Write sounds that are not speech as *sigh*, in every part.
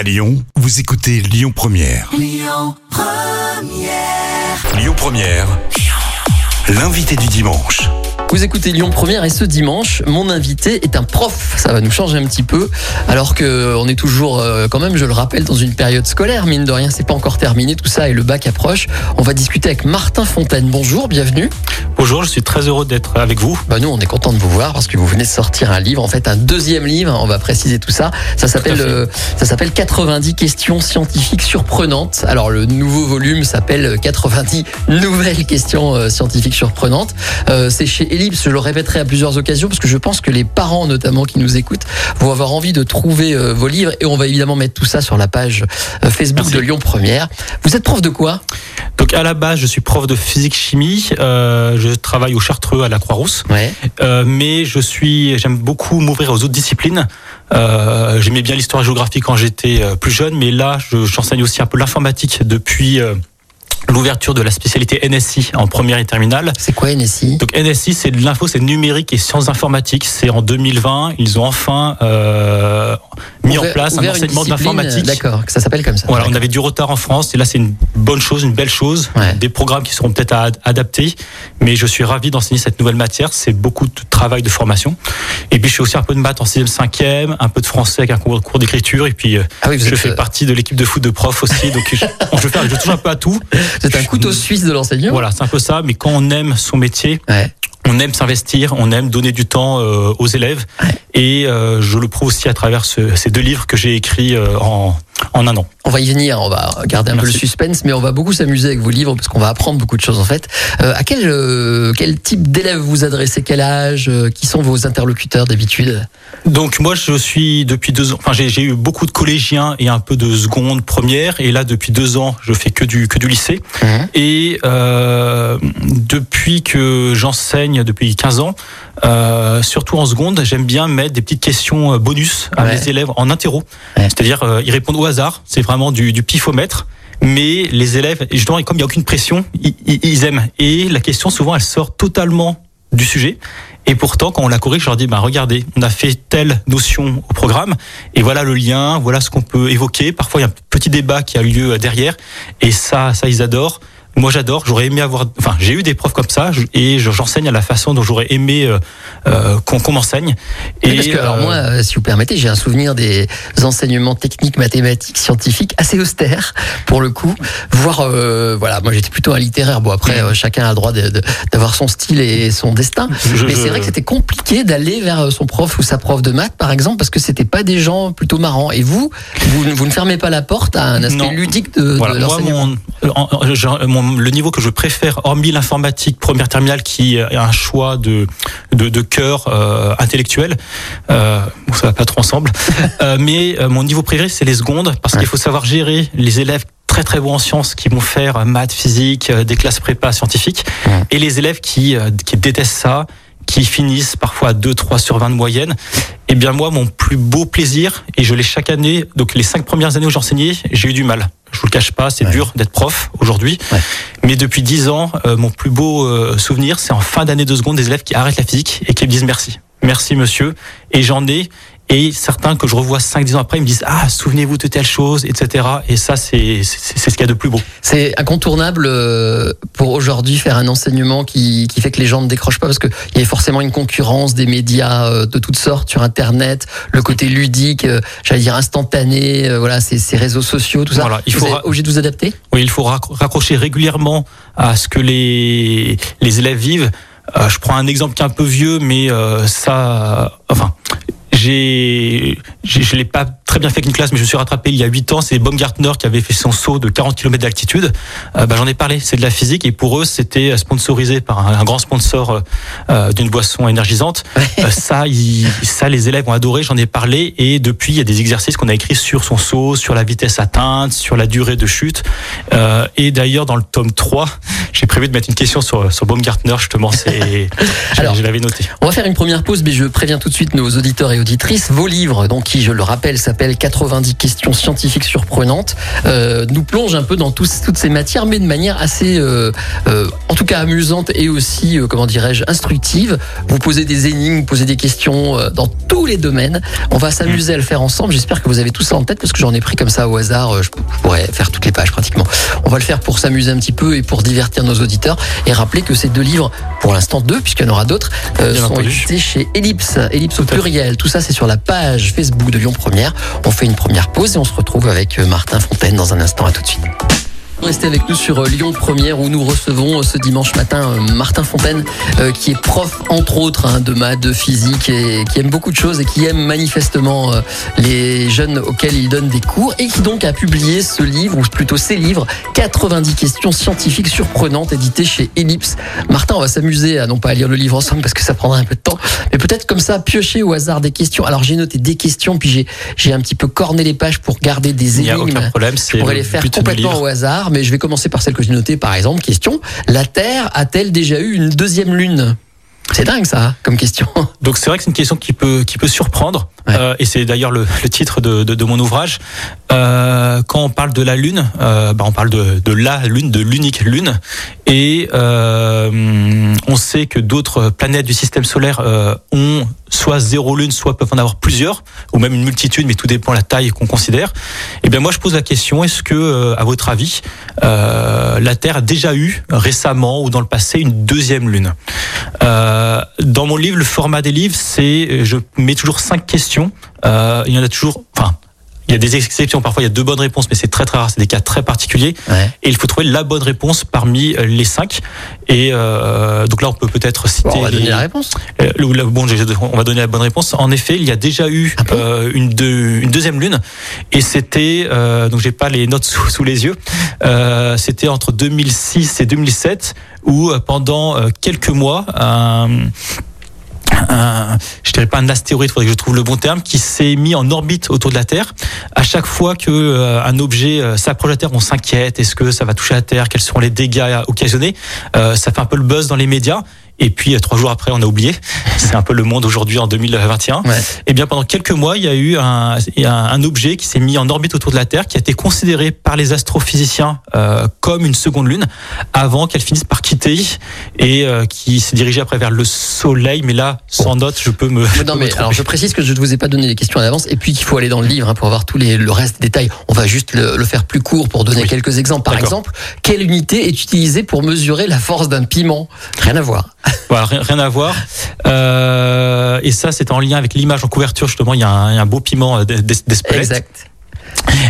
À Lyon, vous écoutez Lyon Première. Lyon Première. L'invité du dimanche. Vous écoutez Lyon Première et ce dimanche, mon invité est un prof. Ça va nous changer un petit peu, alors que on est toujours, euh, quand même, je le rappelle, dans une période scolaire. Mine de rien, c'est pas encore terminé tout ça et le bac approche. On va discuter avec Martin Fontaine. Bonjour, bienvenue. Bonjour, je suis très heureux d'être avec vous. Bah nous, on est content de vous voir parce que vous venez de sortir un livre, en fait un deuxième livre. On va préciser tout ça. Ça s'appelle, euh, ça s'appelle 90 questions scientifiques surprenantes. Alors le nouveau volume s'appelle 90 nouvelles questions euh, scientifiques surprenantes. Euh, c'est chez Ellipse. Je le répéterai à plusieurs occasions parce que je pense que les parents, notamment qui nous écoutent, vont avoir envie de trouver euh, vos livres et on va évidemment mettre tout ça sur la page euh, Facebook Merci. de Lyon Première. Vous êtes prof de quoi? Donc à la base, je suis prof de physique-chimie. Euh, je travaille au Chartreux à la Croix-Rousse. Ouais. Euh, mais je suis, j'aime beaucoup m'ouvrir aux autres disciplines. Euh, J'aimais bien l'histoire et géographie quand j'étais euh, plus jeune, mais là, je- j'enseigne aussi un peu l'informatique depuis euh, l'ouverture de la spécialité NSI en première et terminale. C'est quoi NSI Donc NSI, c'est de l'info, c'est numérique et sciences informatiques. C'est en 2020, ils ont enfin euh, mis en place un enseignement l'informatique. D'accord, que ça s'appelle comme ça. Voilà, on avait du retard en France et là c'est une bonne chose, une belle chose. Ouais. Des programmes qui seront peut-être à ad- adaptés, mais je suis ravi d'enseigner cette nouvelle matière. C'est beaucoup de travail de formation. Et puis je fais aussi un peu de maths en 6e, 5e, un peu de français avec un cours, cours d'écriture. Et puis euh, Ah oui, je êtes, fais euh, partie de l'équipe de foot de prof aussi. Donc je, je, fais, je touche un peu à tout. *laughs* C'est un couteau suisse de l'enseignant. Voilà, c'est un peu ça. Mais quand on aime son métier, Ouais. On aime s'investir, on aime donner du temps euh, aux élèves. Et euh, je le prouve aussi à travers ce- ces deux livres que j'ai écrits euh, en, en un an. On va y venir, on va garder un peu le suspense, mais on va beaucoup s'amuser avec vos livres parce qu'on va apprendre beaucoup de choses en fait. Euh, à quel, euh, quel type d'élèves vous adressez? Quel âge? Euh, Qui sont vos interlocuteurs d'habitude? Donc moi je suis depuis deux ans, enfin j'ai eu beaucoup de collégiens et un peu de seconde, première, et là depuis deux ans je fais que du que du lycée. Et euh, depuis que j'enseigne depuis 15 ans, euh, surtout en seconde, j'aime bien mettre des petites questions euh, bonus à Ouais. mes élèves en interro. Ouais. C'est-à-dire euh, ils répondent au hasard, c'est vraiment du, du pifomètre. Mais les élèves, et justement, comme il n'y a aucune pression, ils, ils- ils aiment. Et la question, souvent, elle sort totalement du sujet. Et pourtant, quand on la corrige, je leur dis, bah, regardez, on a fait telle notion au programme, et voilà le lien, voilà ce qu'on peut évoquer. Parfois, il y a un petit débat qui a lieu derrière, et ça, ça, ils adorent. Moi, j'adore. J'aurais aimé avoir, enfin, j'ai eu des profs comme ça, et je- j'enseigne à la façon dont j'aurais aimé euh, euh, qu'on qu'on m'enseigne. Oui, parce que, alors euh, moi, si vous permettez, j'ai un souvenir des enseignements techniques, mathématiques, scientifiques assez austères pour le coup. Voire, euh, voilà, moi j'étais plutôt un littéraire. Bon après, chacun a le droit de- de- d'avoir son style et son destin. je- Mais je- c'est vrai que c'était compliqué d'aller vers son prof ou sa prof de maths, par exemple, parce que c'était pas des gens plutôt marrants. Et vous, vous, vous ne fermez pas la porte à un aspect Non. ludique de, de Voilà, moi, l'enseignement. mon, mon- le niveau que je préfère, hormis l'informatique première terminale, qui est un choix de de, de cœur euh, intellectuel, euh, bon, ça va pas trop ensemble. *laughs* Euh, mais euh, mon niveau préféré, c'est les secondes, parce qu'il faut savoir gérer les élèves très très bons en sciences qui vont faire euh, maths, physique, des classes prépa scientifiques, Ouais. et les élèves qui qui détestent ça, qui finissent parfois à 2, 3 sur 20 de moyenne. Eh bien moi, mon plus beau plaisir, et je l'ai chaque année, donc les cinq premières années où j'enseignais, j'ai eu du mal. Je vous le cache pas, c'est Ouais. dur d'être prof aujourd'hui. Ouais. Mais depuis 10 ans, euh, mon plus beau euh, souvenir, c'est en fin d'année de seconde des élèves qui arrêtent la physique et qui me disent merci. Merci monsieur. Et j'en ai, et certains que je revois 5-10 ans après, ils me disent Ah, souvenez-vous de telle chose, etc. Et ça, c'est ce qu'il y a de plus beau. C'est incontournable euh, pour aujourd'hui faire un enseignement qui, qui fait que les gens ne décrochent pas parce qu'il y a forcément une concurrence des médias euh, de toutes sortes sur Internet, le côté ludique, euh, j'allais dire instantané, voilà, ces, ces réseaux sociaux, tout ça. Voilà, il Vous faut obligé de vous adapter? Oui, il faut raccro- raccrocher régulièrement à ce que les, les élèves vivent. Euh, je prends un exemple qui est un peu vieux, mais euh, ça, enfin, j'ai, je l'ai pas très bien fait avec une classe, mais je me suis rattrapé il y a 8 ans. C'est Baumgartner qui avait fait son saut de 40 km d'altitude. Euh, bah, j'en ai parlé. C'est de la physique et pour eux, c'était sponsorisé par un, un grand sponsor euh, euh, d'une boisson énergisante. Euh, ça, ils- ça, les élèves ont adoré. J'en ai parlé et depuis, il y a des exercices qu'on a écrits sur son saut, sur la vitesse atteinte, sur la durée de chute. Euh, et d'ailleurs, dans le tome 3, *laughs* j'ai prévu de mettre une question sur, sur Baumgartner, justement. C'est, *laughs* Alors, je, je l'avais noté. On va faire une première pause, mais je préviens tout de suite nos auditeurs et auditrices. Vos livres, donc qui, je le rappelle, s'appellent 90 questions scientifiques surprenantes, euh, nous plongent un peu dans toutes ces matières, mais de manière assez euh, euh, en tout cas amusante et aussi, comment dirais-je, instructive. Vous posez des énigmes, vous posez des questions dans tous les domaines. On va s'amuser à le faire ensemble. J'espère que vous avez tout ça en tête parce que j'en ai pris comme ça au hasard. Je je pourrais faire toutes les pages pratiquement. On va le faire pour s'amuser un petit peu et pour divertir nos auditeurs et rappeler que ces deux livres, pour l'instant deux, puisqu'il y en aura d'autres, sont édités chez Ellipse, Ellipse au pluriel. Tout ça, c'est sur la page Facebook de Lyon Première. On fait une première pause et on se retrouve avec euh, Martin Fontaine dans un instant. À tout de suite. Restez avec nous sur euh, Lyon Première où nous recevons euh, ce dimanche matin euh, Martin Fontaine qui est prof entre autres hein, de maths, de physique et qui aime beaucoup de choses et qui aime manifestement les jeunes auxquels il donne des cours et qui donc a publié ce livre ou plutôt ces livres 90 questions scientifiques surprenantes édité chez Ellipse. Martin, on va s'amuser à non pas à lire le livre ensemble parce que ça prendra un peu de temps, mais peut-être comme ça piocher au hasard des questions. Alors j'ai noté des questions puis j'ai j'ai un petit peu corné les pages pour garder des Il n'y a énigmes. aucun problème. Je C'est pourrais le les faire complètement au hasard, mais je vais commencer par celle que j'ai notée. Par exemple, question la Terre a-t-elle déjà eu une deuxième lune? C'est dingue ça, comme question. Donc c'est vrai que c'est une question qui peut qui peut surprendre Euh, et c'est d'ailleurs le, titre de, mon ouvrage. Euh, quand on parle de la lune, euh, bah, on parle de, de la lune, de l'unique lune, et on sait que d'autres planètes du système solaire ont soit zéro lune, soit peuvent en avoir plusieurs, ou même une multitude, mais tout dépend de la taille qu'on considère. Et bien moi je pose la question est-ce que, à votre avis, la Terre a déjà eu récemment ou dans le passé une deuxième lune? Dans mon livre, le format des livres, c'est je mets toujours cinq questions. Euh, il y en a toujours, enfin. Il y a des exceptions, parfois il y a deux bonnes réponses, mais c'est très très rare, c'est des cas très particuliers. Ouais. Et il faut trouver la bonne réponse parmi euh, les cinq. Et euh, donc là, on peut peut-être citer. Bon, on va les- donner la réponse. euh, le- le- bon, on va donner la bonne réponse. En effet, il y a déjà eu Ah bon une, deux- une deuxième lune, et c'était donc j'ai pas les notes sous, sous les yeux. C'était entre 2006 et 2007, où pendant quelques mois. un un, je dirais pas un astéroïde, faudrait que je trouve le bon terme, qui s'est mis en orbite autour de la Terre. À chaque fois que euh, un objet euh, s'approche de la Terre, on s'inquiète. Est-ce que ça va toucher la Terre? Quels seront les dégâts occasionnés? Euh, Ça fait un peu le buzz dans les médias. Et puis trois jours après, on a oublié. C'est un peu le monde aujourd'hui en 2021. Ouais. Eh bien, pendant quelques mois, il y a eu un, objet qui s'est mis en orbite autour de la Terre, qui a été considéré par les astrophysiciens euh, comme une seconde lune, avant qu'elle finisse par quitter et euh, qui s'est dirigé après vers le Soleil. Mais là, sans note, je peux me. Mais non, me mais alors je précise que je ne vous ai pas donné les questions à l'avance et puis qu'il faut aller dans le livre hein, pour avoir tous les, le reste des détails. On va juste le, le faire plus court pour donner Oui. quelques exemples. Par exemple, quelle unité est utilisée pour mesurer la force d'un piment? Rien à voir. Voilà, rien, à voir. Euh, et ça, c'est en lien avec l'image en couverture. Justement, il y a un, beau piment euh, d'Es- d'Espelette. Exact.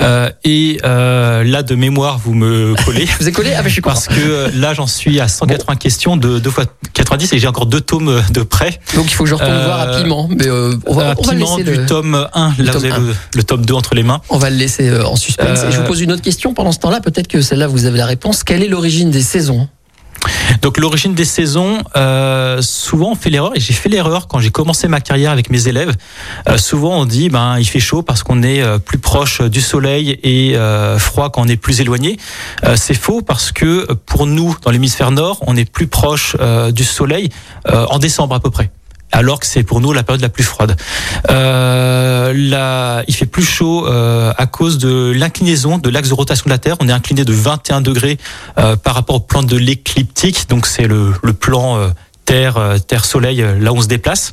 Euh, et euh, là, de mémoire, vous me collez. *laughs* Vous ai collé? Ah, mais je suis. Parce que euh, là, j'en suis à 180 questions de 2 fois 90 et j'ai encore deux tomes de près. Donc il faut que je retourne voir à Piment. Mais on va, on va laisser du le, tome 1. le Là, tome vous avez 1. le, le tome 2 entre les mains. on va le laisser en suspense. Et je vous pose une autre question pendant ce temps-là. Peut-être que celle-là vous avez la réponse. Quelle est l'origine des saisons? Donc l'origine des saisons, euh, souvent on fait l'erreur, et j'ai fait l'erreur quand j'ai commencé ma carrière avec mes élèves. Euh, souvent on dit ben il fait chaud parce qu'on est euh, plus proche du soleil et euh, froid quand on est plus éloigné. Euh, c'est faux parce que euh, pour nous dans l'hémisphère nord, on est plus proche euh, du soleil euh, en décembre à peu près. Alors que c'est pour nous la période la plus froide. Euh, la- il fait plus chaud euh, à cause de l'inclinaison de l'axe de rotation de la Terre. On est incliné de 21 degrés euh, par rapport au plan de l'écliptique, donc c'est le, le plan euh, Terre, euh, Terre Soleil, euh, là où on se déplace.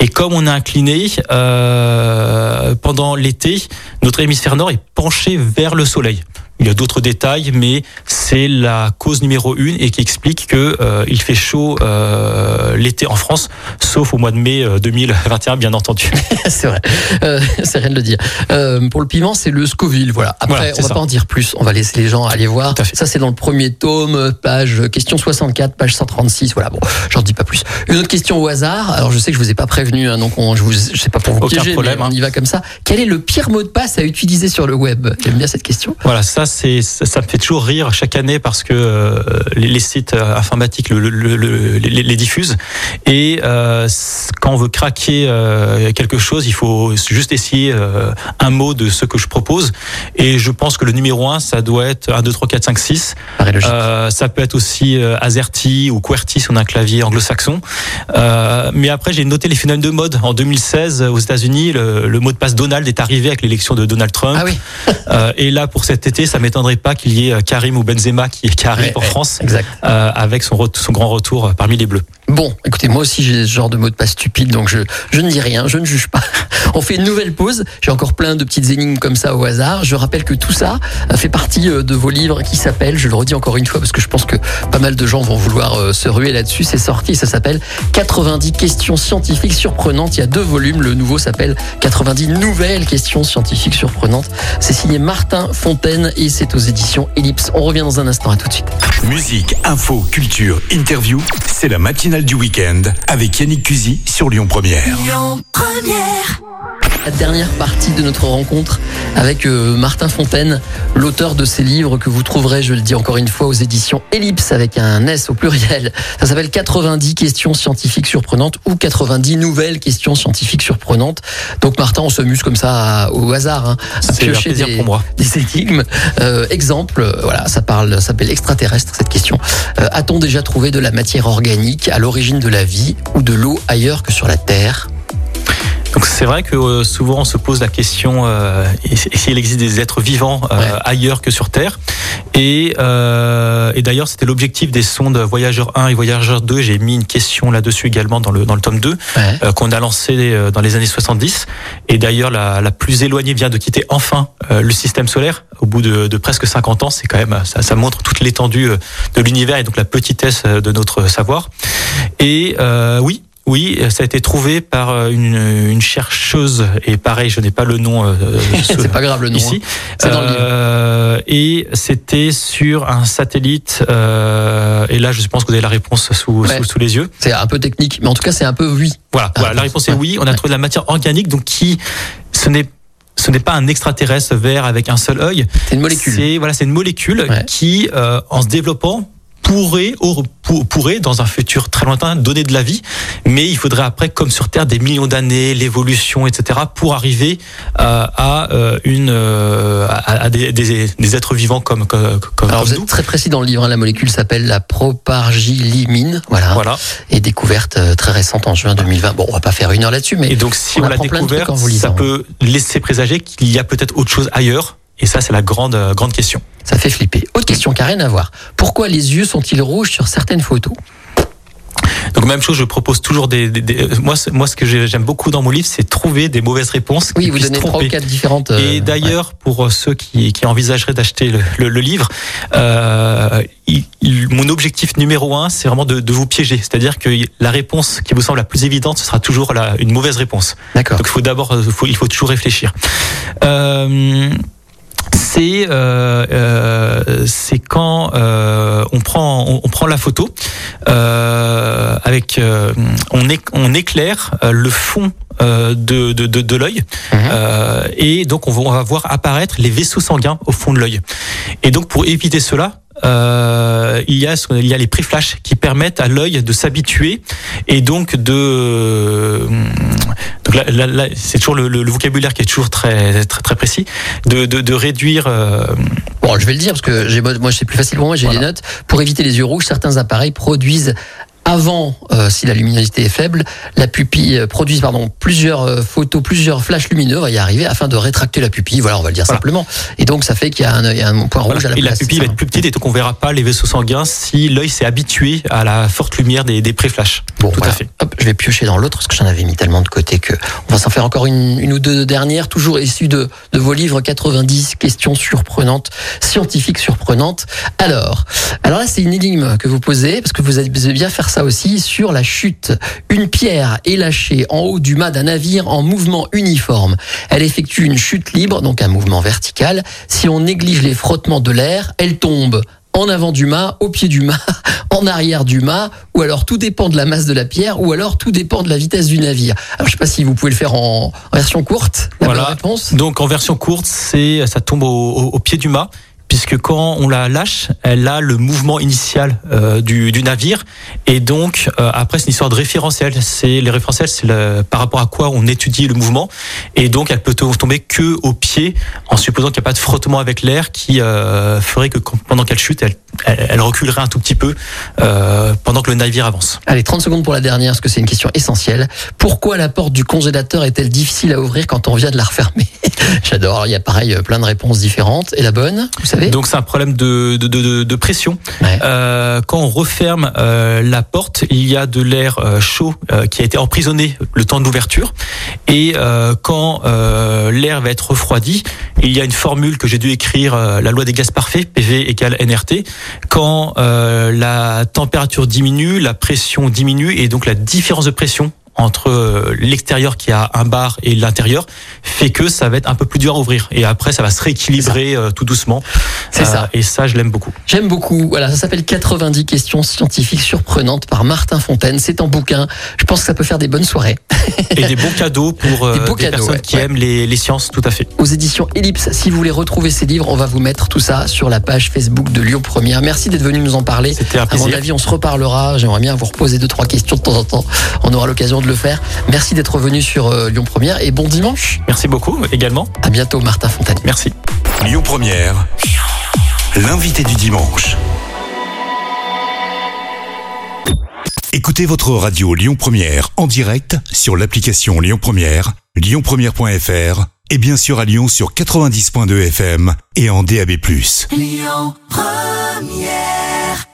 Et comme on est incliné euh, pendant l'été, notre hémisphère nord est penché vers le Soleil. Il y a d'autres détails, mais c'est la cause numéro une et qui explique que euh, il fait chaud euh, l'été en France, sauf au mois de mai euh, 2021, bien entendu. *laughs* c'est vrai, euh, c'est rien de le dire. Euh, pour le piment, c'est le Scoville. Voilà. Après, Voilà, on va ça. pas en dire plus. On va laisser les gens aller voir. Ça, c'est dans le premier tome, page euh, question 64, page 136. Voilà. Bon, j'en dis pas plus. Une autre question au hasard. Alors, je sais que je vous ai pas prévenu, hein, donc on, je vous, je sais pas pour vous Aucun piéger, problème, mais on hein. y va comme ça. Quel est le pire mot de passe à utiliser sur le web? J'aime bien cette question. Voilà, ça c'est ça, ça me fait toujours rire chaque année parce que euh, les, les sites euh, informatiques le, le- le- le- les, les diffusent et euh, quand on veut craquer euh, quelque chose, il faut juste essayer un mot de ce que je propose et je pense que le numéro un, ça doit être 1 2 3 4 5 6. Paraît logique. Euh, ça peut être aussi AZERTY ou QWERTY si on a un clavier anglo-saxon. Mais après, j'ai noté les phénomènes de mode. En 2016, aux États-Unis, le, mot de passe Donald est arrivé avec l'élection de Donald Trump. ah oui. Et là, pour cet été, ça ça m'étonnerait pas qu'il y ait Karim ou Benzema qui, qui arrive en France avec son, son grand retour parmi les Bleus. Bon, écoutez, moi aussi j'ai ce genre de mot de passe stupide, donc je, je ne dis rien, je ne juge pas. *laughs* On fait une nouvelle pause. J'ai encore plein de petites énigmes comme ça au hasard. Je rappelle que tout ça fait partie de vos livres qui s'appellent, je le redis encore une fois parce que je pense que pas mal de gens vont vouloir se ruer là-dessus. C'est sorti, ça s'appelle 90 questions scientifiques surprenantes. Il y a deux volumes. Le nouveau s'appelle 90 nouvelles questions scientifiques surprenantes. C'est signé Martin Fontaine et c'est aux éditions Ellipse. On revient dans un instant. À tout de suite. Musique, info, culture, interview. C'est la matinale du week-end avec Yannick Cusy sur Lyon Première. Lyon Première. La dernière partie de notre rencontre avec euh, Martin Fontaine, l'auteur de ces livres que vous trouverez, je le dis encore une fois, aux éditions Ellipse avec un S au pluriel. Ça s'appelle 90 questions scientifiques surprenantes ou 90 nouvelles questions scientifiques surprenantes. Donc Martin, on se muse comme ça au hasard, hein, à piocher des, pour moi. des énigmes. Euh, exemple, euh, voilà, ça parle, ça s'appelle extraterrestre cette question. A-t-on déjà trouvé de la matière organique à l'origine de la vie ou de l'eau ailleurs que sur la Terre? C'est vrai que euh, souvent on se pose la question euh, s'il existe des êtres vivants euh, ailleurs que sur Terre. Et, euh, et d'ailleurs c'était l'objectif des sondes Voyageur 1 et Voyageur 2. J'ai mis une question là-dessus également dans le dans le tome 2 euh, qu'on a lancé dans les années 70. Et d'ailleurs la, la plus éloignée vient de quitter enfin le système solaire au bout de, de presque 50 ans. C'est quand même ça, ça montre toute l'étendue de l'univers et donc la petitesse de notre savoir. Et oui, oui, ça a été trouvé par euh, une, une chercheuse et pareil, je n'ai pas le nom. Euh, *laughs* c'est pas grave le nom. Ici, hein. dans le euh, et c'était sur un satellite. Euh, et là, je pense que vous avez la réponse sous, sous, les yeux. C'est un peu technique, mais en tout cas, c'est un peu oui. Voilà, voilà la réponse est oui. On a trouvé de la matière organique, donc qui ce n'est ce n'est pas un extraterrestre vert avec un seul œil. C'est une molécule. C'est voilà, c'est une molécule qui, euh, en se développant, pourrait, pourrait, dans un futur très lointain, donner de la vie, mais il faudrait après, comme sur Terre, des millions d'années, l'évolution, etc., pour arriver euh, à euh, une euh, à, des, des, êtres vivants comme comme, comme Alors vous êtes très précis dans le livre. Hein, la molécule s'appelle la propargylimine, voilà, voilà, et découverte très récente en juin 2020. Bon, on va pas faire une heure là-dessus, mais et donc si on, l'a découverte, ça peut laisser présager qu'il y a peut-être autre chose ailleurs. Et ça, c'est la grande grande question. Ça fait flipper. Autre question qui n'a rien à voir. Pourquoi les yeux sont-ils rouges sur certaines photos? Donc même chose, je propose toujours des, moi moi ce que j'aime beaucoup dans mon livre, c'est trouver des mauvaises réponses. Oui, vous donnez trois ou quatre différentes. Et euh, d'ailleurs, pour euh, ceux qui, qui envisageraient d'acheter le, le, livre, euh, mon objectif numéro un, c'est vraiment de, de, vous piéger. C'est-à-dire que la réponse qui vous semble la plus évidente, ce sera toujours la, une mauvaise réponse. D'accord. Donc il faut d'abord, il faut toujours réfléchir. Euh, c'est euh, euh, c'est quand euh, on prend on, prend la photo euh, avec euh, on, éclaire le fond de, de, de, de l'œil mhm. et donc on va, on va voir apparaître les vaisseaux sanguins au fond de l'œil et donc pour éviter cela euh, il y a il y a les pré-flash qui permettent à l'œil de s'habituer et donc de donc là, là, là c'est toujours le, le, vocabulaire qui est toujours très très très précis de de, de réduire euh... bon je vais le dire parce que j'ai moi c'est plus facile pour moi j'ai voilà. des notes pour éviter les yeux rouges certains appareils produisent avant, euh, si la luminosité est faible, la pupille euh, produit pardon, plusieurs euh, photos, plusieurs flashs lumineux, on va y arriver afin de rétracter la pupille. Voilà, on va le dire voilà. simplement. Et donc ça fait qu'il y, y, a un point rouge voilà. à la Et place, la pupille va être plus petite et donc on verra pas les vaisseaux sanguins si l'œil s'est habitué à la forte lumière des, des pré-flashs. Bon, tout à fait. Hop, je vais piocher dans l'autre parce que j'en avais mis tellement de côté que on va s'en faire encore une, une, ou deux dernières, toujours issues de, de vos livres 90 questions surprenantes, scientifiques surprenantes. Alors, alors là c'est une énigme que vous posez parce que vous allez bien faire ça aussi sur la la chute. Une pierre est lâchée en haut du mât d'un navire en mouvement uniforme. Elle effectue une chute libre, donc un mouvement vertical. Si on néglige les frottements de l'air, elle tombe en avant du mât, au pied du mât, *laughs* en arrière du mât, ou alors tout dépend de la masse de la pierre, ou alors tout dépend de la vitesse du navire. Alors je sais pas si vous pouvez le faire en, version courte. La voilà. réponse. Donc en version courte, c'est ça tombe au, au, au pied du mât puisque quand on la lâche, elle a le mouvement initial euh, du, navire, et donc euh, après c'est une histoire de référentiel. Les référentiels, c'est par rapport à quoi on étudie le mouvement, et donc elle peut tomber que au pied, en supposant qu'il n'y a pas de frottement avec l'air qui euh, ferait que pendant qu'elle chute, elle, elle, elle, reculerait un tout petit peu pendant que le navire avance. Allez, 30 secondes pour la dernière, parce que c'est une question essentielle. Pourquoi la porte du congélateur est-elle difficile à ouvrir quand on vient de la refermer? *laughs* J'adore. Il y a pareil plein de réponses différentes. Et la bonne, vous savez? Donc c'est un problème de, de, de, de pression. Ouais. Euh, quand on referme euh, la porte, il y a de l'air euh, chaud euh, qui a été emprisonné le temps de l'ouverture. Et euh, quand euh, l'air va être refroidi, il y a une formule que j'ai dû écrire, euh, la loi des gaz parfaits, PV égale NRT. Quand euh, la température diminue, la pression diminue et donc la différence de pression entre euh, l'extérieur qui a un bar et l'intérieur fait que ça va être un peu plus dur à ouvrir et après ça va se rééquilibrer euh, tout doucement. C'est ça. Et ça je l'aime beaucoup. J'aime beaucoup. Voilà, ça s'appelle 90 questions scientifiques surprenantes par Martin Fontaine. C'est en bouquin. Je pense que ça peut faire des bonnes soirées. *laughs* Et des bons cadeaux pour euh, Des beaux des cadeaux, personnes ouais. qui Ouais. aiment les, les sciences, tout à fait. Aux éditions Ellipse, si vous voulez retrouver ces livres, on va vous mettre tout ça sur la page Facebook de Lyon Première. Merci d'être venu nous en parler. C'était un À mon plaisir. avis, on se reparlera. J'aimerais bien vous reposer deux, trois questions de temps en temps. On aura l'occasion de le faire. Merci d'être venu sur euh, Lyon Première et bon dimanche. Merci beaucoup également. À bientôt, Martin Fontaine. Merci. Lyon Première, l'invité du dimanche. Écoutez votre radio Lyon Première en direct sur l'application Lyon Première, lyonpremière.fr et bien sûr à Lyon sur 90.2 FM et en DAB+. Lyon Première